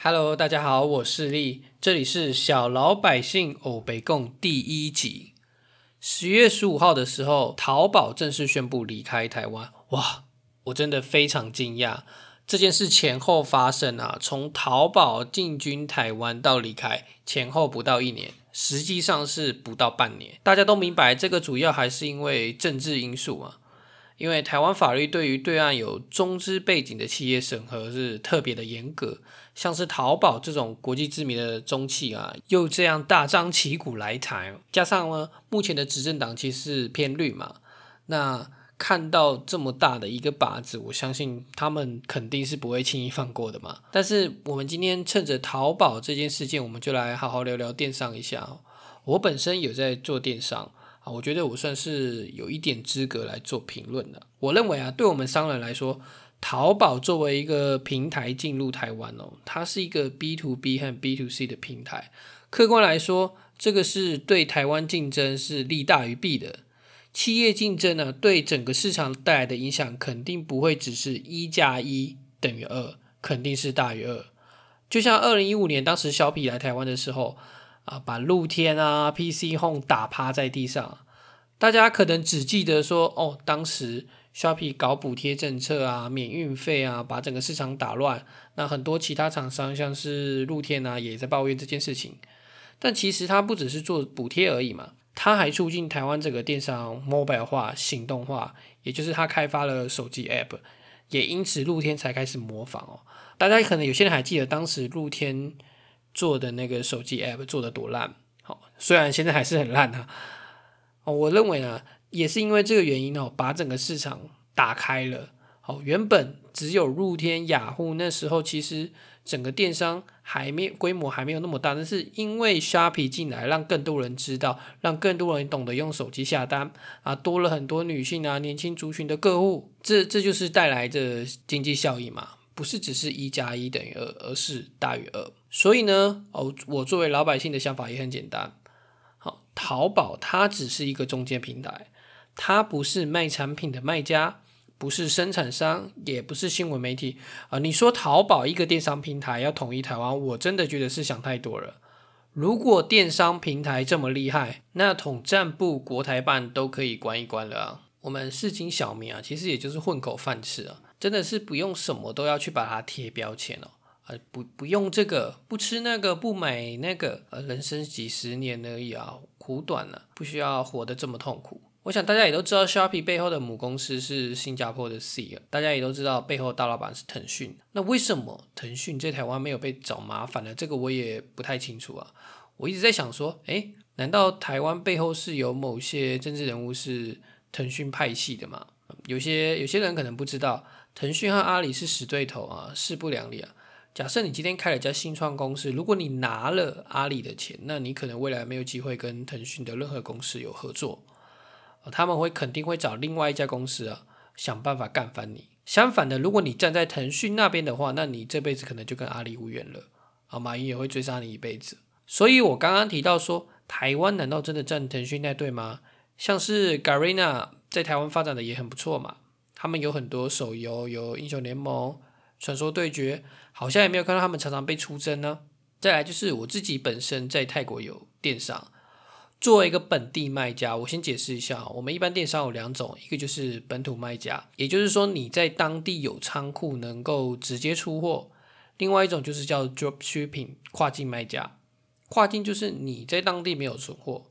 Hello，大家好，我是丽，这里是小老百姓欧北共第一集。十月十五号的时候，淘宝正式宣布离开台湾。哇，我真的非常惊讶，这件事前后发生啊，从淘宝进军台湾到离开前后不到一年，实际上是不到半年。大家都明白，这个主要还是因为政治因素嘛。因为台湾法律对于对岸有中资背景的企业审核是特别的严格，像是淘宝这种国际知名的中企啊，又这样大张旗鼓来台，加上呢，目前的执政党其实是偏绿嘛，那看到这么大的一个靶子，我相信他们肯定是不会轻易放过的嘛。但是我们今天趁着淘宝这件事件，我们就来好好聊聊电商一下。我本身有在做电商。我觉得我算是有一点资格来做评论的。我认为啊，对我们商人来说，淘宝作为一个平台进入台湾哦，它是一个 B to B 和 B to C 的平台。客观来说，这个是对台湾竞争是利大于弊的。企业竞争呢，对整个市场带来的影响肯定不会只是一加一等于二，肯定是大于二。就像二零一五年当时小皮来台湾的时候。啊，把露天啊 PC Home 打趴在地上，大家可能只记得说，哦，当时 Shopee 搞补贴政策啊，免运费啊，把整个市场打乱。那很多其他厂商，像是露天啊，也在抱怨这件事情。但其实它不只是做补贴而已嘛，它还促进台湾整个电商 mobile 化、行动化，也就是它开发了手机 App，也因此露天才开始模仿哦。大家可能有些人还记得当时露天。做的那个手机 app 做的多烂，好，虽然现在还是很烂哈，哦，我认为呢，也是因为这个原因哦，把整个市场打开了，好，原本只有露天、雅虎那时候，其实整个电商还没规模还没有那么大，但是因为虾皮进来，让更多人知道，让更多人懂得用手机下单啊，多了很多女性啊、年轻族群的客户，这这就是带来的经济效益嘛。不是只是一加一等于二，而是大于二。所以呢，哦，我作为老百姓的想法也很简单。好，淘宝它只是一个中间平台，它不是卖产品的卖家，不是生产商，也不是新闻媒体啊。你说淘宝一个电商平台要统一台湾，我真的觉得是想太多了。如果电商平台这么厉害，那统战部、国台办都可以关一关了啊。我们市井小民啊，其实也就是混口饭吃啊。真的是不用什么都要去把它贴标签哦，呃，不不用这个，不吃那个，不买那个，呃，人生几十年而已啊，苦短了，不需要活得这么痛苦。我想大家也都知道，Shopee 背后的母公司是新加坡的 C，大家也都知道背后大老板是腾讯。那为什么腾讯在台湾没有被找麻烦呢？这个我也不太清楚啊。我一直在想说，诶，难道台湾背后是有某些政治人物是腾讯派系的吗？有些有些人可能不知道。腾讯和阿里是死对头啊，势不两立啊。假设你今天开了一家新创公司，如果你拿了阿里的钱，那你可能未来没有机会跟腾讯的任何公司有合作，他们会肯定会找另外一家公司啊，想办法干翻你。相反的，如果你站在腾讯那边的话，那你这辈子可能就跟阿里无缘了啊，马云也会追杀你一辈子。所以我刚刚提到说，台湾难道真的站腾讯那队吗？像是 Garena 在台湾发展的也很不错嘛。他们有很多手游，有英雄联盟、传说对决，好像也没有看到他们常常被出征呢。再来就是我自己本身在泰国有电商，作为一个本地卖家，我先解释一下，我们一般电商有两种，一个就是本土卖家，也就是说你在当地有仓库能够直接出货；另外一种就是叫 drop shipping 跨境卖家，跨境就是你在当地没有存货，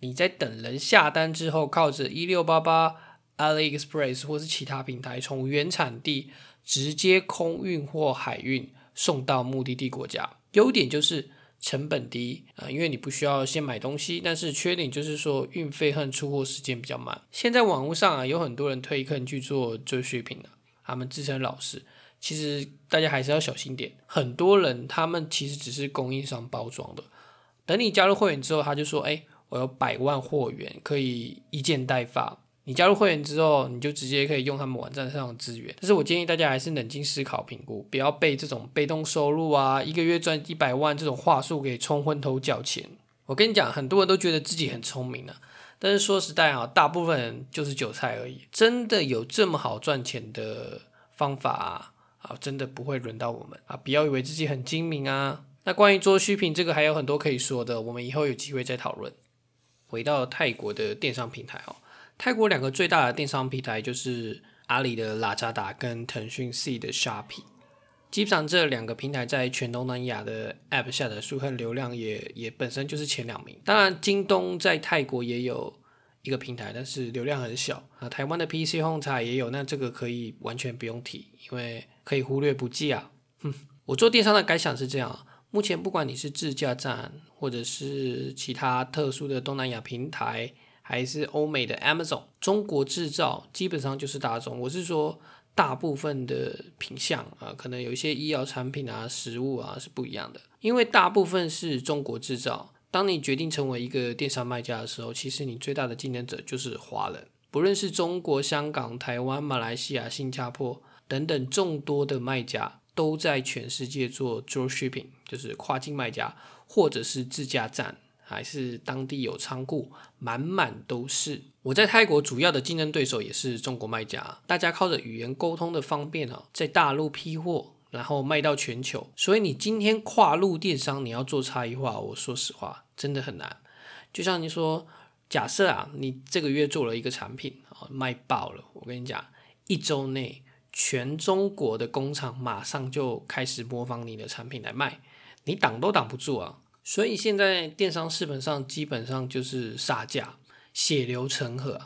你在等人下单之后，靠着一六八八。AliExpress 或是其他平台从原产地直接空运或海运送到目的地国家，优点就是成本低啊，因为你不需要先买东西。但是缺点就是说运费和出货时间比较慢。现在网络上啊有很多人推坑去做追续品的，他们自称老师，其实大家还是要小心点。很多人他们其实只是供应商包装的，等你加入会员之后，他就说：“哎，我有百万货源，可以一件代发。”你加入会员之后，你就直接可以用他们网站上的资源。但是我建议大家还是冷静思考评估，不要被这种被动收入啊，一个月赚一百万这种话术给冲昏头脚钱。我跟你讲，很多人都觉得自己很聪明啊，但是说实在啊，大部分人就是韭菜而已。真的有这么好赚钱的方法啊？真的不会轮到我们啊！不要以为自己很精明啊。那关于做虚品这个还有很多可以说的，我们以后有机会再讨论。回到泰国的电商平台哦，泰国两个最大的电商平台就是阿里的拉扎达跟腾讯 C 的 Shopee。基本上这两个平台在全东南亚的 App 下的数和流量也也本身就是前两名。当然，京东在泰国也有一个平台，但是流量很小啊。台湾的 PC Home 台也有，那这个可以完全不用提，因为可以忽略不计啊。哼，我做电商的感想是这样。目前不管你是自驾站，或者是其他特殊的东南亚平台，还是欧美的 Amazon，中国制造基本上就是大众。我是说，大部分的品相啊，可能有一些医药产品啊、食物啊是不一样的，因为大部分是中国制造。当你决定成为一个电商卖家的时候，其实你最大的竞争者就是华人，不论是中国、香港、台湾、马来西亚、新加坡等等众多的卖家。都在全世界做 dropshipping，就是跨境卖家，或者是自驾站，还是当地有仓库，满满都是。我在泰国主要的竞争对手也是中国卖家，大家靠着语言沟通的方便啊，在大陆批货，然后卖到全球。所以你今天跨入电商，你要做差异化，我说实话真的很难。就像你说，假设啊，你这个月做了一个产品啊，卖爆了，我跟你讲，一周内。全中国的工厂马上就开始模仿你的产品来卖，你挡都挡不住啊！所以现在电商市本上基本上就是杀价，血流成河，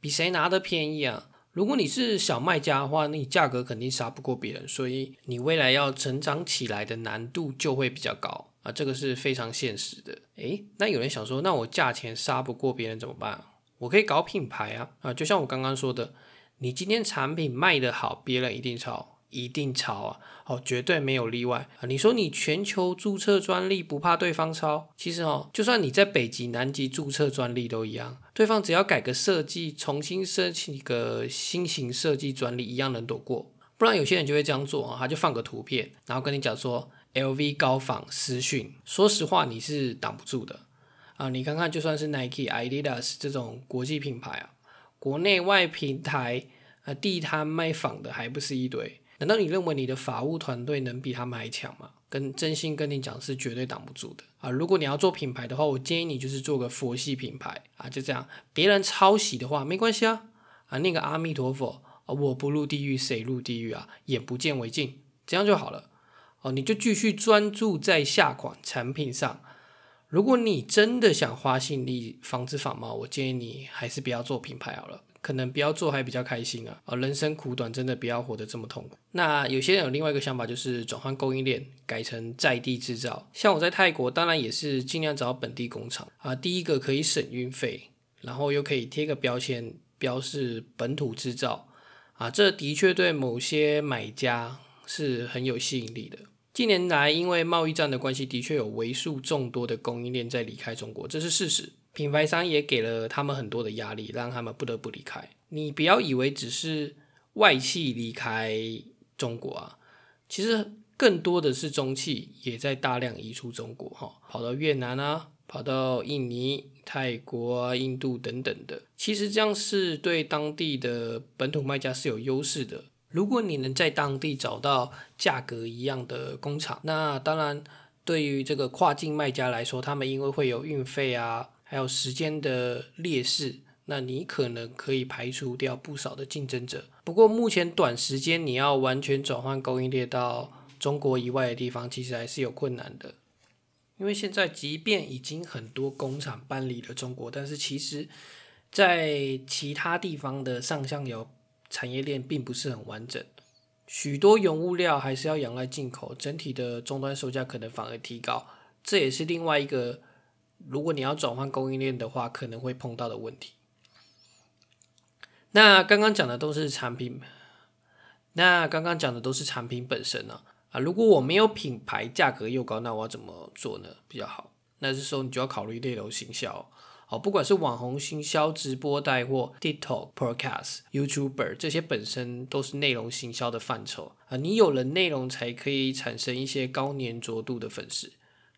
比谁拿的便宜啊！如果你是小卖家的话，你价格肯定杀不过别人，所以你未来要成长起来的难度就会比较高啊！这个是非常现实的。诶，那有人想说，那我价钱杀不过别人怎么办？我可以搞品牌啊！啊，就像我刚刚说的。你今天产品卖得好，别人一定抄，一定抄啊！哦，绝对没有例外啊！你说你全球注册专利不怕对方抄？其实哦，就算你在北极、南极注册专利都一样，对方只要改个设计，重新申请一个新型设计专利，一样能躲过。不然有些人就会这样做啊，他就放个图片，然后跟你讲说 LV 高仿私讯。说实话，你是挡不住的啊！你看看，就算是 Nike、Adidas 这种国际品牌啊。国内外平台啊，地摊卖仿的还不是一堆？难道你认为你的法务团队能比他们还强吗？跟真心跟你讲，是绝对挡不住的啊！如果你要做品牌的话，我建议你就是做个佛系品牌啊，就这样。别人抄袭的话没关系啊啊，那个阿弥陀佛，我不入地狱谁入地狱啊？眼不见为净，这样就好了哦。你就继续专注在下款产品上。如果你真的想花心力防止仿冒，我建议你还是不要做品牌好了，可能不要做还比较开心啊！啊，人生苦短，真的不要活得这么痛苦。那有些人有另外一个想法，就是转换供应链，改成在地制造。像我在泰国，当然也是尽量找本地工厂啊。第一个可以省运费，然后又可以贴个标签，标示本土制造啊，这的确对某些买家是很有吸引力的。近年来，因为贸易战的关系，的确有为数众多的供应链在离开中国，这是事实。品牌商也给了他们很多的压力，让他们不得不离开。你不要以为只是外企离开中国啊，其实更多的是中企也在大量移出中国，哈，跑到越南啊，跑到印尼、泰国啊、印度等等的。其实这样是对当地的本土卖家是有优势的。如果你能在当地找到价格一样的工厂，那当然对于这个跨境卖家来说，他们因为会有运费啊，还有时间的劣势，那你可能可以排除掉不少的竞争者。不过目前短时间你要完全转换供应链到中国以外的地方，其实还是有困难的。因为现在即便已经很多工厂搬离了中国，但是其实在其他地方的上下游。产业链并不是很完整，许多原物料还是要仰赖进口，整体的终端售价可能反而提高，这也是另外一个，如果你要转换供应链的话，可能会碰到的问题。那刚刚讲的都是产品，那刚刚讲的都是产品本身呢？啊，如果我没有品牌，价格又高，那我要怎么做呢？比较好？那这时候你就要考虑内容行销。好，不管是网红行销、直播带货、TikTok、Podcast、YouTuber 这些本身都是内容行销的范畴啊。你有了内容，才可以产生一些高粘着度的粉丝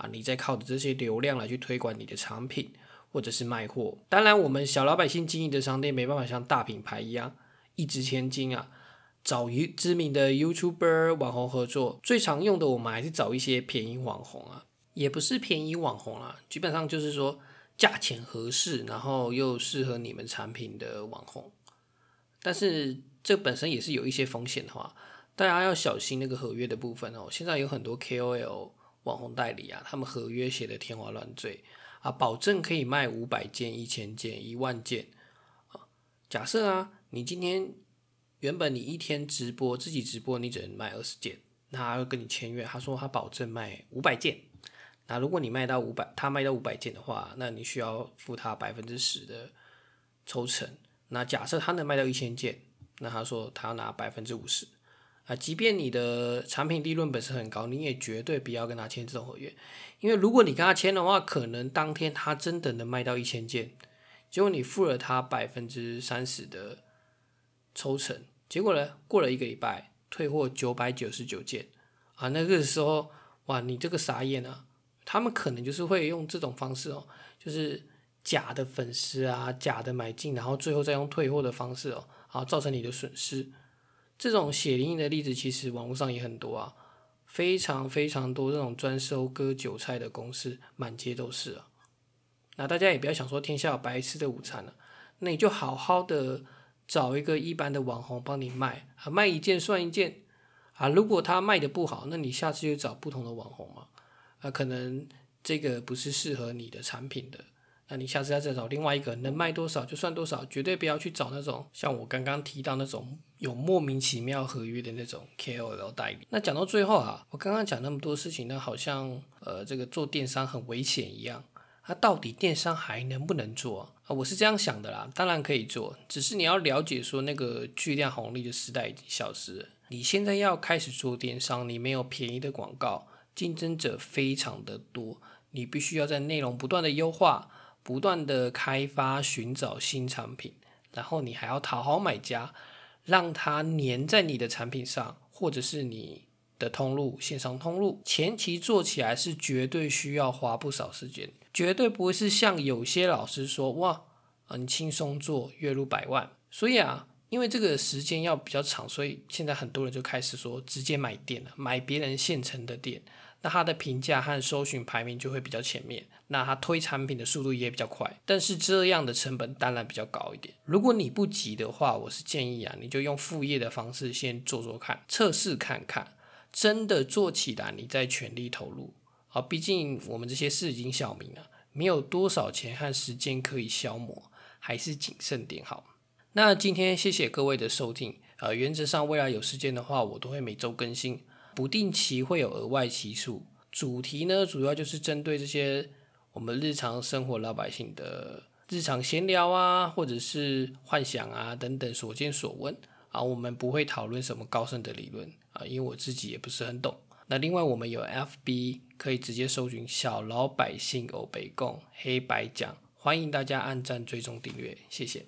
啊。你在靠着这些流量来去推广你的产品或者是卖货。当然，我们小老百姓经营的商店没办法像大品牌一样一掷千金啊。找一知名的 YouTuber 网红合作，最常用的我们还是找一些便宜网红啊，也不是便宜网红啊，基本上就是说价钱合适，然后又适合你们产品的网红。但是这本身也是有一些风险的话，大家要小心那个合约的部分哦。现在有很多 KOL 网红代理啊，他们合约写的天花乱坠啊，保证可以卖五百件、一千件、一万件啊。假设啊，你今天原本你一天直播自己直播，你只能卖二十件，他跟你签约，他说他保证卖五百件。那如果你卖到五百，他卖到五百件的话，那你需要付他百分之十的抽成。那假设他能卖到一千件，那他说他要拿百分之五十啊。即便你的产品利润本身很高，你也绝对不要跟他签这种合约，因为如果你跟他签的话，可能当天他真的能卖到一千件，结果你付了他百分之三十的抽成，结果呢，过了一个礼拜退货九百九十九件啊，那个时候哇，你这个傻眼啊！他们可能就是会用这种方式哦，就是。假的粉丝啊，假的买进，然后最后再用退货的方式哦，啊，造成你的损失。这种血淋淋的例子，其实网络上也很多啊，非常非常多这种专收割韭菜的公司，满街都是啊。那大家也不要想说天下有白吃的午餐了，那你就好好的找一个一般的网红帮你卖啊，卖一件算一件啊。如果他卖的不好，那你下次就找不同的网红嘛，啊，可能这个不是适合你的产品的。那你下次要再找另外一个能卖多少就算多少，绝对不要去找那种像我刚刚提到那种有莫名其妙合约的那种 KOL 代理。那讲到最后啊，我刚刚讲那么多事情，那好像呃这个做电商很危险一样。那到底电商还能不能做啊？我是这样想的啦，当然可以做，只是你要了解说那个巨量红利的时代已经消失了。你现在要开始做电商，你没有便宜的广告，竞争者非常的多，你必须要在内容不断的优化。不断的开发、寻找新产品，然后你还要讨好买家，让他粘在你的产品上，或者是你的通路、线上通路。前期做起来是绝对需要花不少时间，绝对不会是像有些老师说，哇，很轻松做，月入百万。所以啊，因为这个时间要比较长，所以现在很多人就开始说，直接买店了，买别人现成的店。那它的评价和搜寻排名就会比较前面，那它推产品的速度也比较快，但是这样的成本当然比较高一点。如果你不急的话，我是建议啊，你就用副业的方式先做做看，测试看看，真的做起来你再全力投入。好，毕竟我们这些市井小民啊，没有多少钱和时间可以消磨，还是谨慎点好。那今天谢谢各位的收听，呃，原则上未来有时间的话，我都会每周更新。不定期会有额外期数，主题呢主要就是针对这些我们日常生活老百姓的日常闲聊啊，或者是幻想啊等等所见所闻啊，我们不会讨论什么高深的理论啊，因为我自己也不是很懂。那另外我们有 FB 可以直接搜寻小老百姓欧北共黑白讲，欢迎大家按赞追踪订阅，谢谢。